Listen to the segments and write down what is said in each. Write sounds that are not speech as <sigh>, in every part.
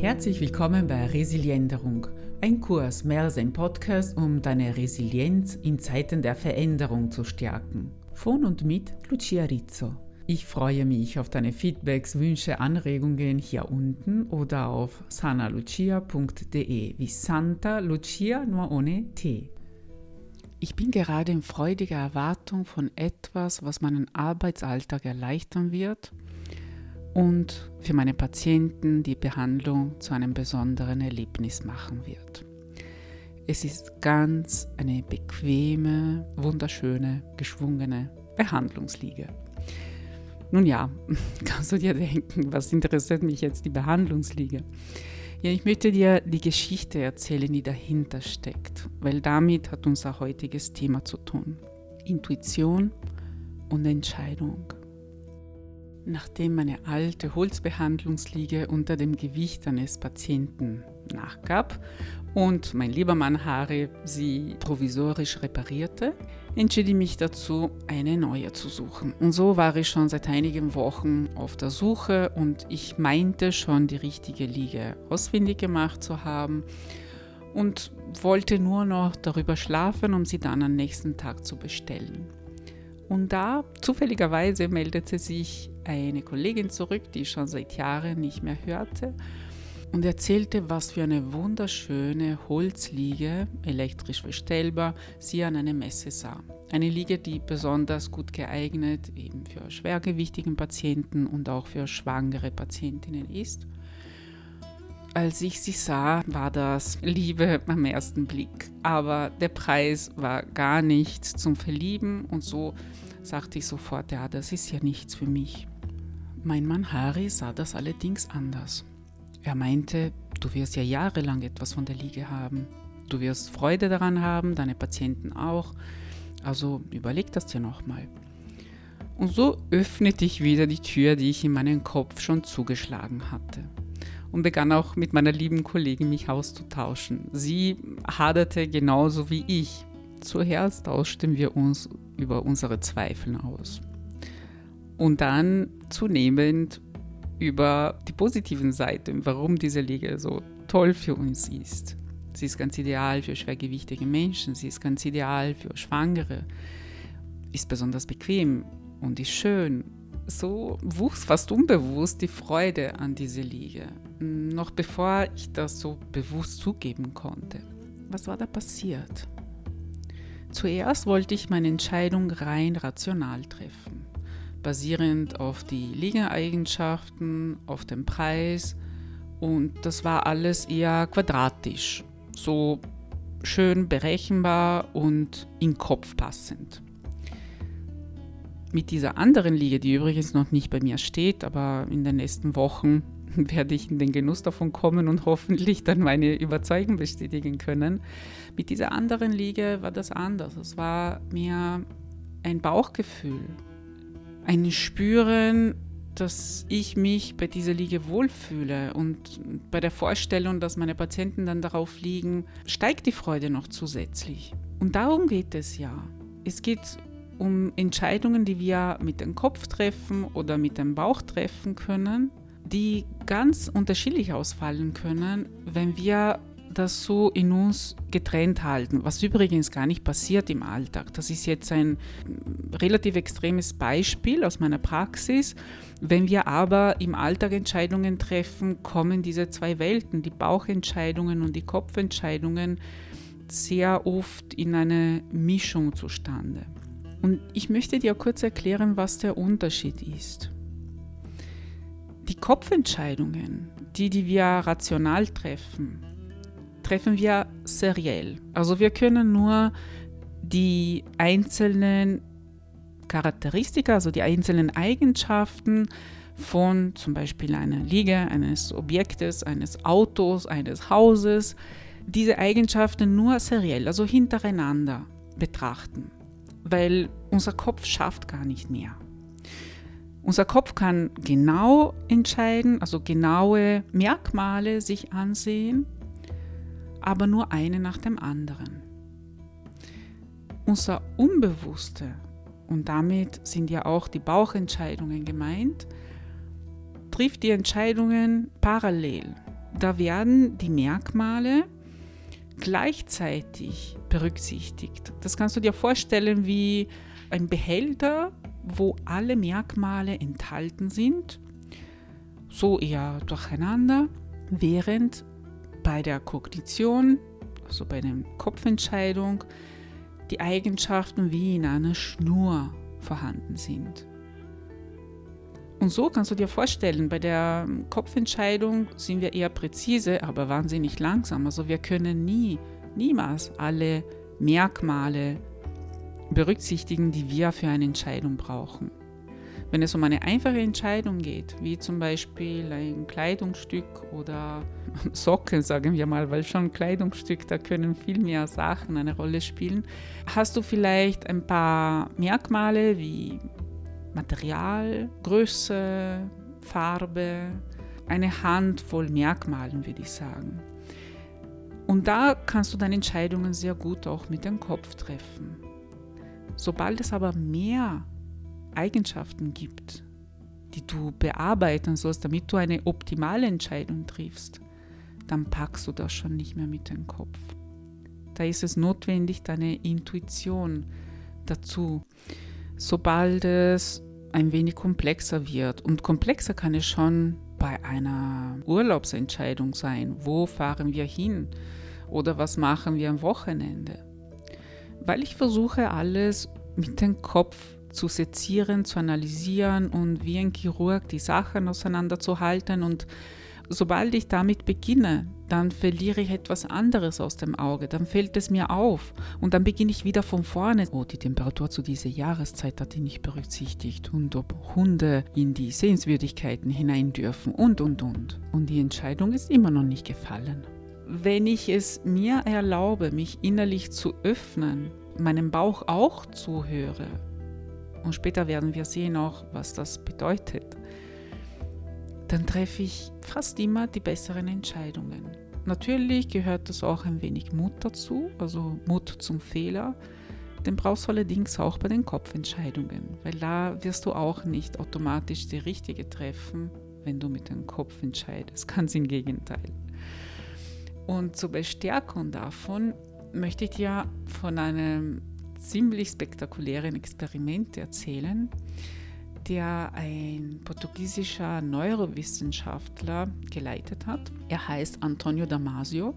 Herzlich willkommen bei Resilienderung, ein Kurs mehr als ein Podcast, um deine Resilienz in Zeiten der Veränderung zu stärken. Von und mit Lucia Rizzo. Ich freue mich auf deine Feedbacks, Wünsche, Anregungen hier unten oder auf sanalucia.de wie Santa Lucia nur ohne T. Ich bin gerade in freudiger Erwartung von etwas, was meinen Arbeitsalltag erleichtern wird und für meine Patienten die Behandlung zu einem besonderen Erlebnis machen wird. Es ist ganz eine bequeme, wunderschöne, geschwungene Behandlungsliege. Nun ja, <laughs> kannst du dir denken, was interessiert mich jetzt die Behandlungsliege? Ja, ich möchte dir die Geschichte erzählen, die dahinter steckt, weil damit hat unser heutiges Thema zu tun. Intuition und Entscheidung. Nachdem meine alte Holzbehandlungsliege unter dem Gewicht eines Patienten nachgab und mein lieber Mann Harry sie provisorisch reparierte, entschied ich mich dazu, eine neue zu suchen. Und so war ich schon seit einigen Wochen auf der Suche und ich meinte schon die richtige Liege ausfindig gemacht zu haben und wollte nur noch darüber schlafen, um sie dann am nächsten Tag zu bestellen. Und da zufälligerweise meldete sich eine Kollegin zurück, die ich schon seit Jahren nicht mehr hörte und erzählte, was für eine wunderschöne Holzliege, elektrisch verstellbar, sie an einer Messe sah. Eine Liege, die besonders gut geeignet eben für schwergewichtigen Patienten und auch für schwangere Patientinnen ist. Als ich sie sah, war das Liebe am ersten Blick. Aber der Preis war gar nichts zum Verlieben und so sagte ich sofort, ja, das ist ja nichts für mich. Mein Mann Harry sah das allerdings anders. Er meinte, du wirst ja jahrelang etwas von der Liege haben. Du wirst Freude daran haben, deine Patienten auch. Also überleg das dir nochmal. Und so öffnete ich wieder die Tür, die ich in meinen Kopf schon zugeschlagen hatte. Und begann auch mit meiner lieben Kollegin mich auszutauschen. Sie haderte genauso wie ich. Zuerst tauschten wir uns über unsere Zweifel aus und dann zunehmend über die positiven Seiten, warum diese Liga so toll für uns ist. Sie ist ganz ideal für schwergewichtige Menschen, sie ist ganz ideal für Schwangere, ist besonders bequem und ist schön. So wuchs fast unbewusst die Freude an diese Liege, noch bevor ich das so bewusst zugeben konnte. Was war da passiert? Zuerst wollte ich meine Entscheidung rein rational treffen basierend auf die Liegeeigenschaften, auf den Preis und das war alles eher quadratisch, so schön berechenbar und in Kopf passend. Mit dieser anderen Liege, die übrigens noch nicht bei mir steht, aber in den nächsten Wochen <laughs> werde ich in den Genuss davon kommen und hoffentlich dann meine Überzeugung bestätigen können. Mit dieser anderen Liege war das anders. Es war mehr ein Bauchgefühl, ein Spüren, dass ich mich bei dieser Liege wohlfühle und bei der Vorstellung, dass meine Patienten dann darauf liegen, steigt die Freude noch zusätzlich. Und darum geht es ja. Es geht um Entscheidungen, die wir mit dem Kopf treffen oder mit dem Bauch treffen können, die ganz unterschiedlich ausfallen können, wenn wir das so in uns getrennt halten, was übrigens gar nicht passiert im Alltag. Das ist jetzt ein relativ extremes Beispiel aus meiner Praxis. Wenn wir aber im Alltag Entscheidungen treffen, kommen diese zwei Welten, die Bauchentscheidungen und die Kopfentscheidungen, sehr oft in eine Mischung zustande. Und ich möchte dir kurz erklären, was der Unterschied ist. Die Kopfentscheidungen, die, die wir rational treffen, treffen wir seriell. Also wir können nur die einzelnen Charakteristika, also die einzelnen Eigenschaften von zum Beispiel einer Liege, eines Objektes, eines Autos, eines Hauses, diese Eigenschaften nur seriell, also hintereinander betrachten, weil unser Kopf schafft gar nicht mehr. Unser Kopf kann genau entscheiden, also genaue Merkmale sich ansehen aber nur eine nach dem anderen. Unser Unbewusste, und damit sind ja auch die Bauchentscheidungen gemeint, trifft die Entscheidungen parallel. da werden die Merkmale gleichzeitig berücksichtigt. Das kannst du dir vorstellen wie ein Behälter, wo alle Merkmale enthalten sind, so eher durcheinander, während bei der Kognition, also bei der Kopfentscheidung, die Eigenschaften wie in einer Schnur vorhanden sind. Und so kannst du dir vorstellen, bei der Kopfentscheidung sind wir eher präzise, aber wahnsinnig langsam. Also wir können nie, niemals alle Merkmale berücksichtigen, die wir für eine Entscheidung brauchen. Wenn es um eine einfache Entscheidung geht, wie zum Beispiel ein Kleidungsstück oder <laughs> Socken, sagen wir mal, weil schon Kleidungsstück, da können viel mehr Sachen eine Rolle spielen, hast du vielleicht ein paar Merkmale wie Material, Größe, Farbe, eine Handvoll Merkmalen, würde ich sagen. Und da kannst du deine Entscheidungen sehr gut auch mit dem Kopf treffen. Sobald es aber mehr Eigenschaften gibt, die du bearbeiten sollst, damit du eine optimale Entscheidung triffst, dann packst du das schon nicht mehr mit dem Kopf. Da ist es notwendig, deine Intuition dazu. Sobald es ein wenig komplexer wird. Und komplexer kann es schon bei einer Urlaubsentscheidung sein. Wo fahren wir hin? Oder was machen wir am Wochenende? Weil ich versuche alles mit dem Kopf zu sezieren, zu analysieren und wie ein Chirurg die Sachen auseinanderzuhalten und sobald ich damit beginne, dann verliere ich etwas anderes aus dem Auge, dann fällt es mir auf und dann beginne ich wieder von vorne. Oh, die Temperatur zu dieser Jahreszeit hat die nicht berücksichtigt und ob Hunde in die Sehenswürdigkeiten hinein dürfen und und und. Und die Entscheidung ist immer noch nicht gefallen. Wenn ich es mir erlaube, mich innerlich zu öffnen, meinem Bauch auch zuhöre, und später werden wir sehen auch, was das bedeutet, dann treffe ich fast immer die besseren Entscheidungen. Natürlich gehört das auch ein wenig Mut dazu, also Mut zum Fehler. Den brauchst du allerdings auch bei den Kopfentscheidungen, weil da wirst du auch nicht automatisch die richtige treffen, wenn du mit dem Kopf entscheidest. <laughs> Ganz im Gegenteil. Und zur Bestärkung davon möchte ich dir von einem ziemlich spektakulären Experiment erzählen der ein portugiesischer Neurowissenschaftler geleitet hat. Er heißt Antonio Damasio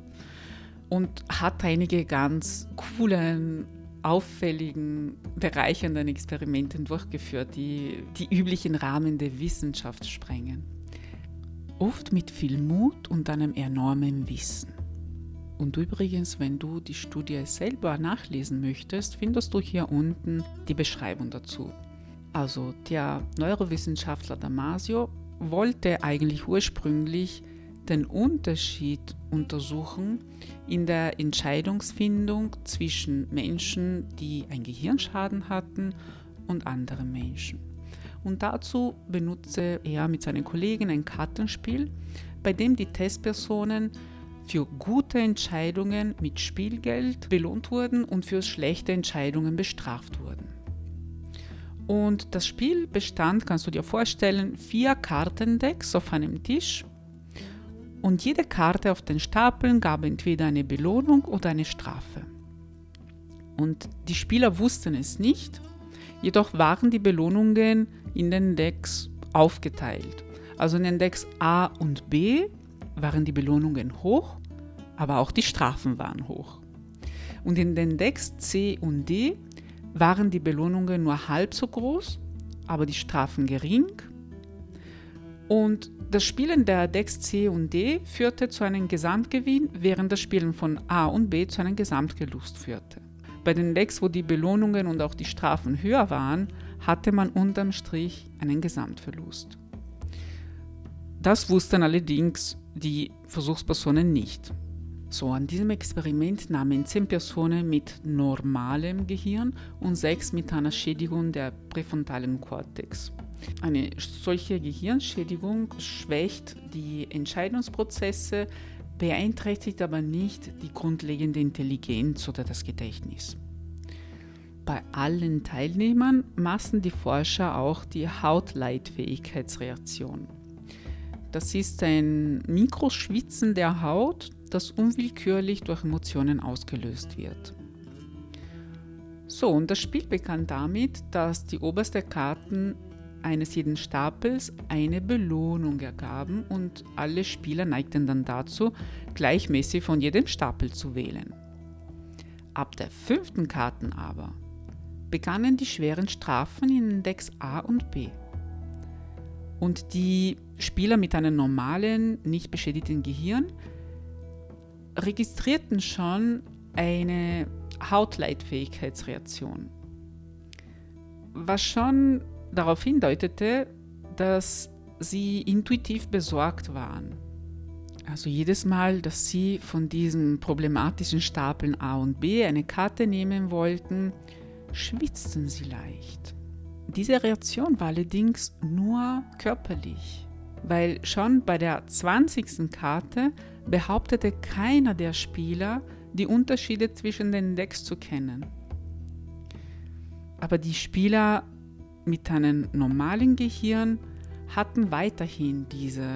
und hat einige ganz coolen, auffälligen, bereichernden Experimente durchgeführt, die die üblichen Rahmen der Wissenschaft sprengen. Oft mit viel Mut und einem enormen Wissen. Und übrigens, wenn du die Studie selber nachlesen möchtest, findest du hier unten die Beschreibung dazu. Also der Neurowissenschaftler Damasio wollte eigentlich ursprünglich den Unterschied untersuchen in der Entscheidungsfindung zwischen Menschen, die einen Gehirnschaden hatten und anderen Menschen. Und dazu benutzte er mit seinen Kollegen ein Kartenspiel, bei dem die Testpersonen für gute Entscheidungen mit Spielgeld belohnt wurden und für schlechte Entscheidungen bestraft wurden. Und das Spiel bestand, kannst du dir vorstellen, vier Kartendecks auf einem Tisch. Und jede Karte auf den Stapeln gab entweder eine Belohnung oder eine Strafe. Und die Spieler wussten es nicht, jedoch waren die Belohnungen in den Decks aufgeteilt. Also in den Decks A und B waren die Belohnungen hoch, aber auch die Strafen waren hoch. Und in den Decks C und D waren die Belohnungen nur halb so groß, aber die Strafen gering. Und das Spielen der Decks C und D führte zu einem Gesamtgewinn, während das Spielen von A und B zu einem Gesamtgelust führte. Bei den Decks, wo die Belohnungen und auch die Strafen höher waren, hatte man unterm Strich einen Gesamtverlust. Das wussten allerdings die Versuchspersonen nicht. So, an diesem Experiment nahmen zehn Personen mit normalem Gehirn und sechs mit einer Schädigung der präfrontalen Kortex. Eine solche Gehirnschädigung schwächt die Entscheidungsprozesse, beeinträchtigt aber nicht die grundlegende Intelligenz oder das Gedächtnis. Bei allen Teilnehmern maßen die Forscher auch die Hautleitfähigkeitsreaktion. Das ist ein Mikroschwitzen der Haut, das unwillkürlich durch Emotionen ausgelöst wird. So, und das Spiel begann damit, dass die oberste Karten eines jeden Stapels eine Belohnung ergaben und alle Spieler neigten dann dazu, gleichmäßig von jedem Stapel zu wählen. Ab der fünften Karten aber begannen die schweren Strafen in Decks A und B. Und die Spieler mit einem normalen, nicht beschädigten Gehirn registrierten schon eine Hautleitfähigkeitsreaktion, was schon darauf hindeutete, dass sie intuitiv besorgt waren. Also jedes Mal, dass sie von diesen problematischen Stapeln A und B eine Karte nehmen wollten, schwitzten sie leicht. Diese Reaktion war allerdings nur körperlich, weil schon bei der 20. Karte behauptete keiner der Spieler, die Unterschiede zwischen den Decks zu kennen. Aber die Spieler mit einem normalen Gehirn hatten weiterhin diese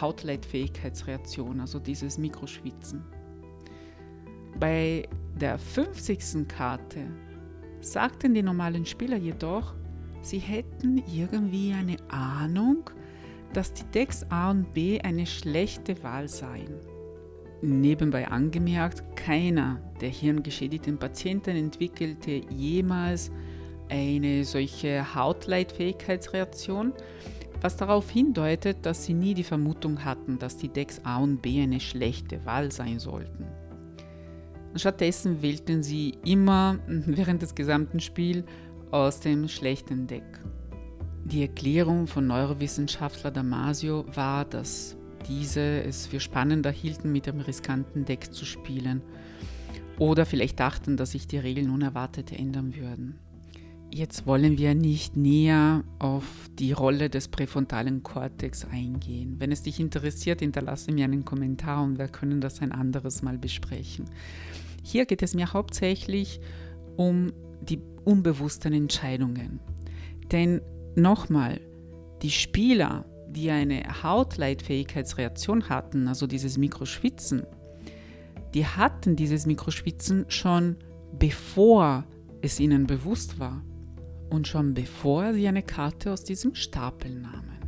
Hautleitfähigkeitsreaktion, also dieses Mikroschwitzen. Bei der 50. Karte sagten die normalen Spieler jedoch, sie hätten irgendwie eine Ahnung, dass die Decks A und B eine schlechte Wahl seien. Nebenbei angemerkt, keiner der hirngeschädigten Patienten entwickelte jemals eine solche Hautleitfähigkeitsreaktion, was darauf hindeutet, dass sie nie die Vermutung hatten, dass die Decks A und B eine schlechte Wahl sein sollten. Stattdessen wählten sie immer <laughs> während des gesamten Spiels aus dem schlechten Deck. Die Erklärung von Neurowissenschaftler Damasio war, dass diese es für spannender hielten, mit dem riskanten Deck zu spielen oder vielleicht dachten, dass sich die Regeln unerwartet ändern würden. Jetzt wollen wir nicht näher auf die Rolle des präfrontalen Kortex eingehen. Wenn es dich interessiert, hinterlasse mir einen Kommentar und wir können das ein anderes Mal besprechen. Hier geht es mir hauptsächlich um die unbewussten Entscheidungen. Denn nochmal, die Spieler, die eine Hautleitfähigkeitsreaktion hatten, also dieses Mikroschwitzen, die hatten dieses Mikroschwitzen schon bevor es ihnen bewusst war und schon bevor sie eine Karte aus diesem Stapel nahmen.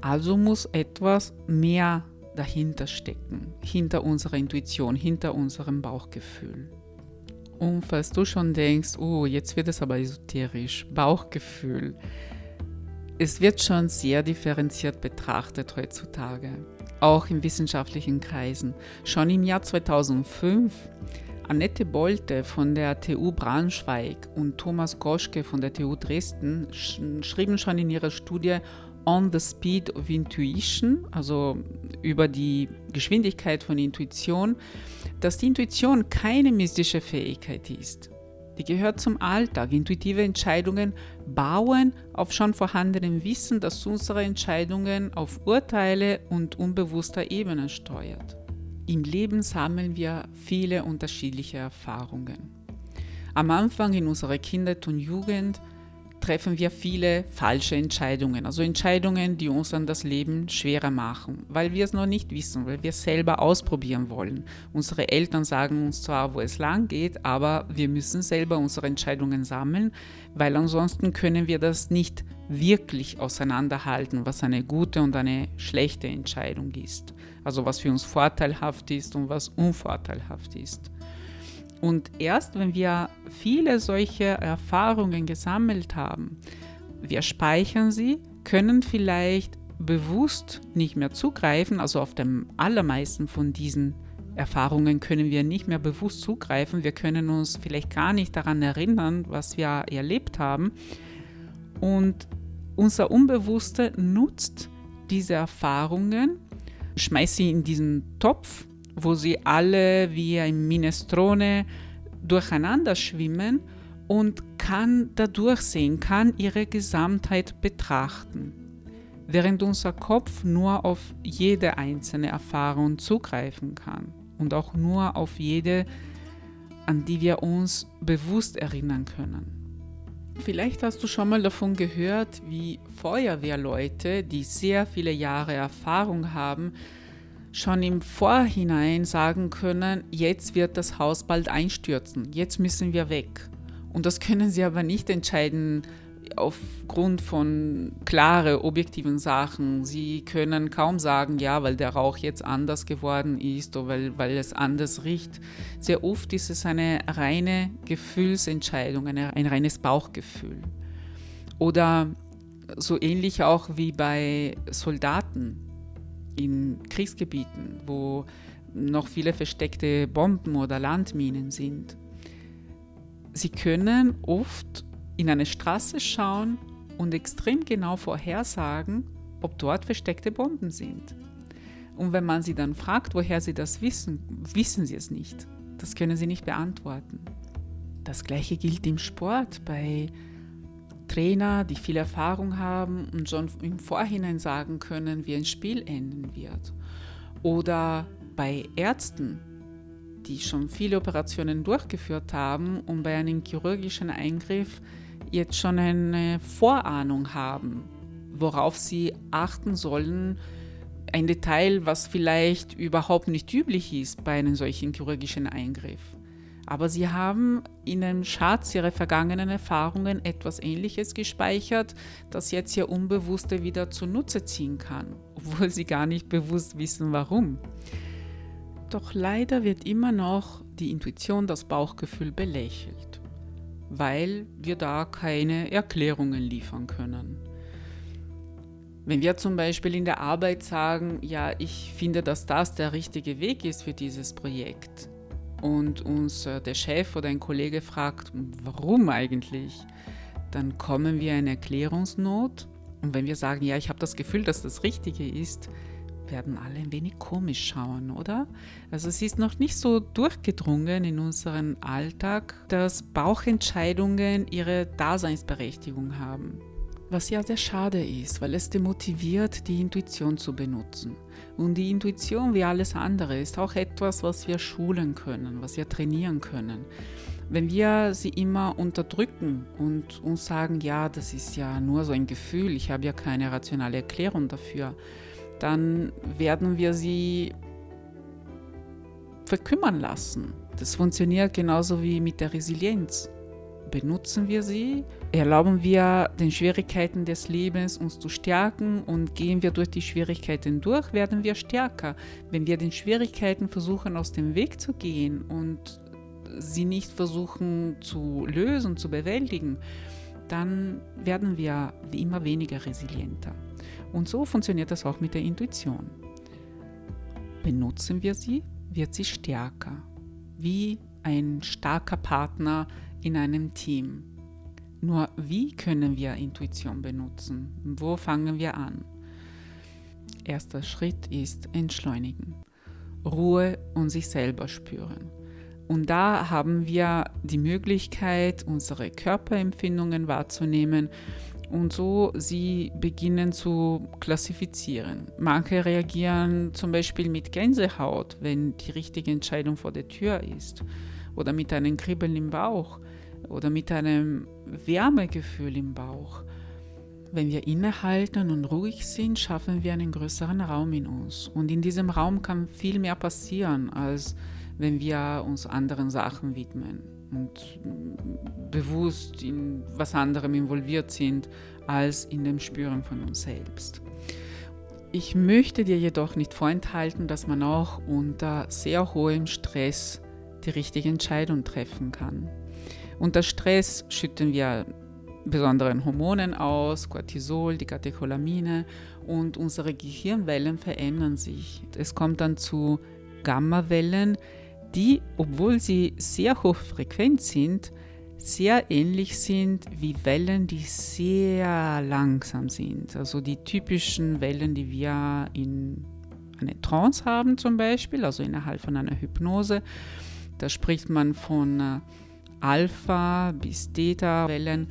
Also muss etwas mehr dahinter stecken, hinter unserer Intuition, hinter unserem Bauchgefühl. Und falls du schon denkst, oh, jetzt wird es aber esoterisch, Bauchgefühl, es wird schon sehr differenziert betrachtet heutzutage, auch in wissenschaftlichen Kreisen. Schon im Jahr 2005 Annette Bolte von der TU Braunschweig und Thomas Goschke von der TU Dresden schrieben schon in ihrer Studie On the Speed of Intuition, also über die Geschwindigkeit von Intuition, dass die Intuition keine mystische Fähigkeit ist. Die gehört zum Alltag. Intuitive Entscheidungen bauen auf schon vorhandenem Wissen, das unsere Entscheidungen auf Urteile und unbewusster Ebene steuert. Im Leben sammeln wir viele unterschiedliche Erfahrungen. Am Anfang in unserer Kindheit und Jugend treffen wir viele falsche Entscheidungen, also Entscheidungen, die uns dann das Leben schwerer machen, weil wir es noch nicht wissen, weil wir es selber ausprobieren wollen. Unsere Eltern sagen uns zwar, wo es lang geht, aber wir müssen selber unsere Entscheidungen sammeln, weil ansonsten können wir das nicht wirklich auseinanderhalten, was eine gute und eine schlechte Entscheidung ist. Also was für uns vorteilhaft ist und was unvorteilhaft ist. Und erst wenn wir viele solche Erfahrungen gesammelt haben, wir speichern sie, können vielleicht bewusst nicht mehr zugreifen, also auf dem allermeisten von diesen Erfahrungen können wir nicht mehr bewusst zugreifen. Wir können uns vielleicht gar nicht daran erinnern, was wir erlebt haben. Und unser Unbewusste nutzt diese Erfahrungen, schmeißt sie in diesen Topf, wo sie alle wie ein Minestrone durcheinander schwimmen und kann dadurch sehen, kann ihre Gesamtheit betrachten, während unser Kopf nur auf jede einzelne Erfahrung zugreifen kann und auch nur auf jede, an die wir uns bewusst erinnern können. Vielleicht hast du schon mal davon gehört, wie Feuerwehrleute, die sehr viele Jahre Erfahrung haben, schon im Vorhinein sagen können, jetzt wird das Haus bald einstürzen, jetzt müssen wir weg. Und das können sie aber nicht entscheiden aufgrund von klare, objektiven Sachen. Sie können kaum sagen, ja, weil der Rauch jetzt anders geworden ist oder weil, weil es anders riecht. Sehr oft ist es eine reine Gefühlsentscheidung, eine, ein reines Bauchgefühl. Oder so ähnlich auch wie bei Soldaten in Kriegsgebieten, wo noch viele versteckte Bomben oder Landminen sind. Sie können oft in eine Straße schauen und extrem genau vorhersagen, ob dort versteckte Bomben sind. Und wenn man sie dann fragt, woher sie das wissen, wissen sie es nicht. Das können sie nicht beantworten. Das gleiche gilt im Sport bei Trainer, die viel Erfahrung haben und schon im Vorhinein sagen können, wie ein Spiel enden wird. Oder bei Ärzten, die schon viele Operationen durchgeführt haben und bei einem chirurgischen Eingriff jetzt schon eine Vorahnung haben, worauf sie achten sollen. Ein Detail, was vielleicht überhaupt nicht üblich ist bei einem solchen chirurgischen Eingriff. Aber sie haben in einem Schatz ihrer vergangenen Erfahrungen etwas Ähnliches gespeichert, das jetzt ihr Unbewusste wieder zunutze ziehen kann, obwohl sie gar nicht bewusst wissen, warum. Doch leider wird immer noch die Intuition, das Bauchgefühl belächelt weil wir da keine Erklärungen liefern können. Wenn wir zum Beispiel in der Arbeit sagen, ja, ich finde, dass das der richtige Weg ist für dieses Projekt und uns äh, der Chef oder ein Kollege fragt, warum eigentlich, dann kommen wir in Erklärungsnot. Und wenn wir sagen, ja, ich habe das Gefühl, dass das Richtige ist, werden alle ein wenig komisch schauen, oder? Also es ist noch nicht so durchgedrungen in unseren Alltag, dass Bauchentscheidungen ihre Daseinsberechtigung haben. Was ja sehr schade ist, weil es demotiviert, die Intuition zu benutzen. Und die Intuition, wie alles andere, ist auch etwas, was wir schulen können, was wir trainieren können. Wenn wir sie immer unterdrücken und uns sagen, ja, das ist ja nur so ein Gefühl, ich habe ja keine rationale Erklärung dafür, dann werden wir sie verkümmern lassen. Das funktioniert genauso wie mit der Resilienz. Benutzen wir sie, erlauben wir den Schwierigkeiten des Lebens uns zu stärken und gehen wir durch die Schwierigkeiten durch, werden wir stärker. Wenn wir den Schwierigkeiten versuchen aus dem Weg zu gehen und sie nicht versuchen zu lösen, zu bewältigen, dann werden wir immer weniger resilienter. Und so funktioniert das auch mit der Intuition. Benutzen wir sie, wird sie stärker, wie ein starker Partner in einem Team. Nur wie können wir Intuition benutzen? Wo fangen wir an? Erster Schritt ist entschleunigen, Ruhe und sich selber spüren. Und da haben wir die Möglichkeit, unsere Körperempfindungen wahrzunehmen und so sie beginnen zu klassifizieren. Manche reagieren zum Beispiel mit Gänsehaut, wenn die richtige Entscheidung vor der Tür ist, oder mit einem Kribbeln im Bauch oder mit einem Wärmegefühl im Bauch. Wenn wir innehalten und ruhig sind, schaffen wir einen größeren Raum in uns. Und in diesem Raum kann viel mehr passieren, als wenn wir uns anderen Sachen widmen und bewusst in was anderem involviert sind als in dem Spüren von uns selbst. Ich möchte dir jedoch nicht vorenthalten, dass man auch unter sehr hohem Stress die richtige Entscheidung treffen kann. Unter Stress schütten wir besonderen Hormonen aus, Cortisol, die Katecholamine und unsere Gehirnwellen verändern sich. Es kommt dann zu Gammawellen, die, obwohl sie sehr hochfrequent sind, sehr ähnlich sind wie Wellen, die sehr langsam sind. Also die typischen Wellen, die wir in einer Trance haben zum Beispiel, also innerhalb von einer Hypnose. Da spricht man von äh, Alpha bis Theta-Wellen.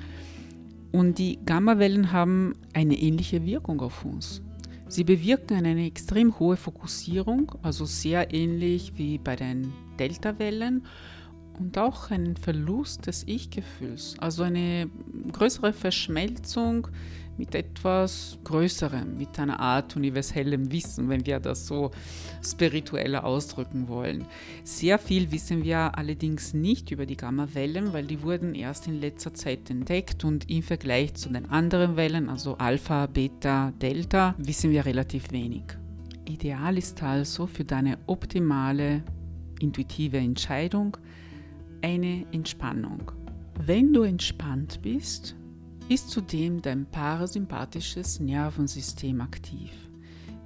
Und die Gamma-Wellen haben eine ähnliche Wirkung auf uns. Sie bewirken eine extrem hohe Fokussierung, also sehr ähnlich wie bei den Delta-Wellen und auch einen Verlust des Ich-Gefühls, also eine größere Verschmelzung mit etwas Größerem, mit einer Art universellem Wissen, wenn wir das so spiritueller ausdrücken wollen. Sehr viel wissen wir allerdings nicht über die Gamma-Wellen, weil die wurden erst in letzter Zeit entdeckt und im Vergleich zu den anderen Wellen, also Alpha, Beta, Delta, wissen wir relativ wenig. Ideal ist also für deine optimale intuitive Entscheidung eine Entspannung. Wenn du entspannt bist, ist zudem dein parasympathisches Nervensystem aktiv.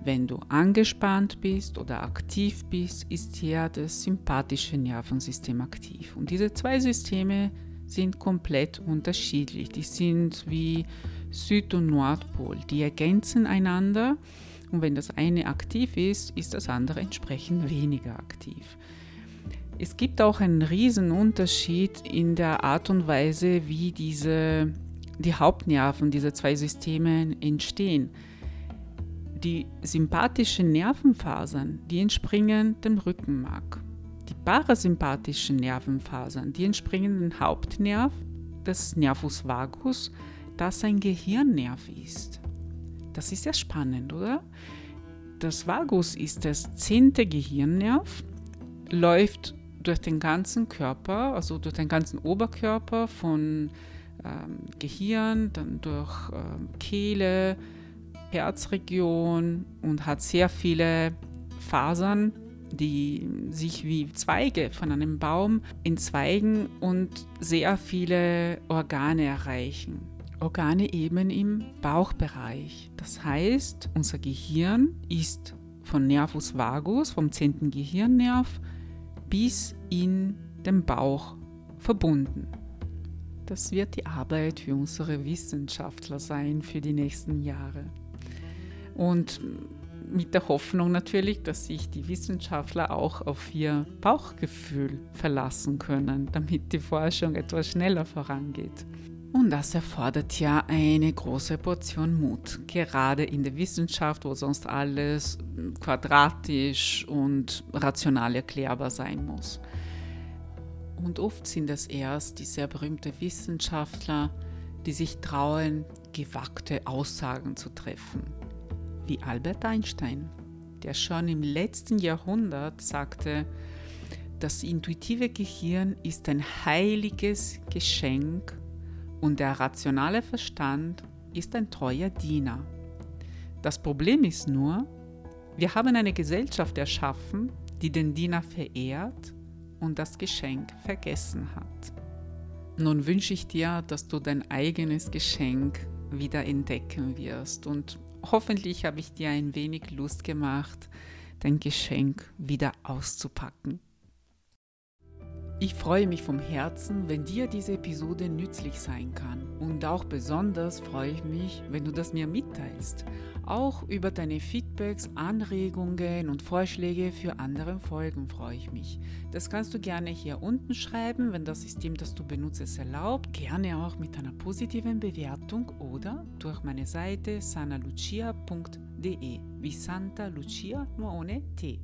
Wenn du angespannt bist oder aktiv bist, ist hier das sympathische Nervensystem aktiv. Und diese zwei Systeme sind komplett unterschiedlich. Die sind wie Süd- und Nordpol. Die ergänzen einander und wenn das eine aktiv ist, ist das andere entsprechend weniger aktiv. Es gibt auch einen riesen Unterschied in der Art und Weise, wie diese, die Hauptnerven dieser zwei Systeme entstehen. Die sympathischen Nervenfasern, die entspringen dem Rückenmark. Die parasympathischen Nervenfasern, die entspringen dem Hauptnerv, des Nervus vagus, das ein Gehirnnerv ist. Das ist ja spannend, oder? Das Vagus ist das zehnte Gehirnnerv, läuft durch den ganzen Körper, also durch den ganzen Oberkörper von ähm, Gehirn, dann durch ähm, Kehle, Herzregion und hat sehr viele Fasern, die sich wie Zweige von einem Baum entzweigen und sehr viele Organe erreichen. Organe eben im Bauchbereich. Das heißt, unser Gehirn ist von Nervus vagus, vom 10. Gehirnnerv, bis in den Bauch verbunden. Das wird die Arbeit für unsere Wissenschaftler sein für die nächsten Jahre. Und mit der Hoffnung natürlich, dass sich die Wissenschaftler auch auf ihr Bauchgefühl verlassen können, damit die Forschung etwas schneller vorangeht. Und das erfordert ja eine große Portion Mut, gerade in der Wissenschaft, wo sonst alles quadratisch und rational erklärbar sein muss. Und oft sind es erst die sehr berühmten Wissenschaftler, die sich trauen, gewagte Aussagen zu treffen, wie Albert Einstein, der schon im letzten Jahrhundert sagte, das intuitive Gehirn ist ein heiliges Geschenk und der rationale Verstand ist ein treuer Diener. Das Problem ist nur, wir haben eine Gesellschaft erschaffen, die den Diener verehrt und das Geschenk vergessen hat. Nun wünsche ich dir, dass du dein eigenes Geschenk wieder entdecken wirst und hoffentlich habe ich dir ein wenig Lust gemacht, dein Geschenk wieder auszupacken. Ich freue mich vom Herzen, wenn dir diese Episode nützlich sein kann. Und auch besonders freue ich mich, wenn du das mir mitteilst. Auch über deine Feedbacks, Anregungen und Vorschläge für andere Folgen freue ich mich. Das kannst du gerne hier unten schreiben, wenn das System, das du benutzt, es erlaubt. Gerne auch mit einer positiven Bewertung oder durch meine Seite sanalucia.de wie Santa Lucia nur ohne T.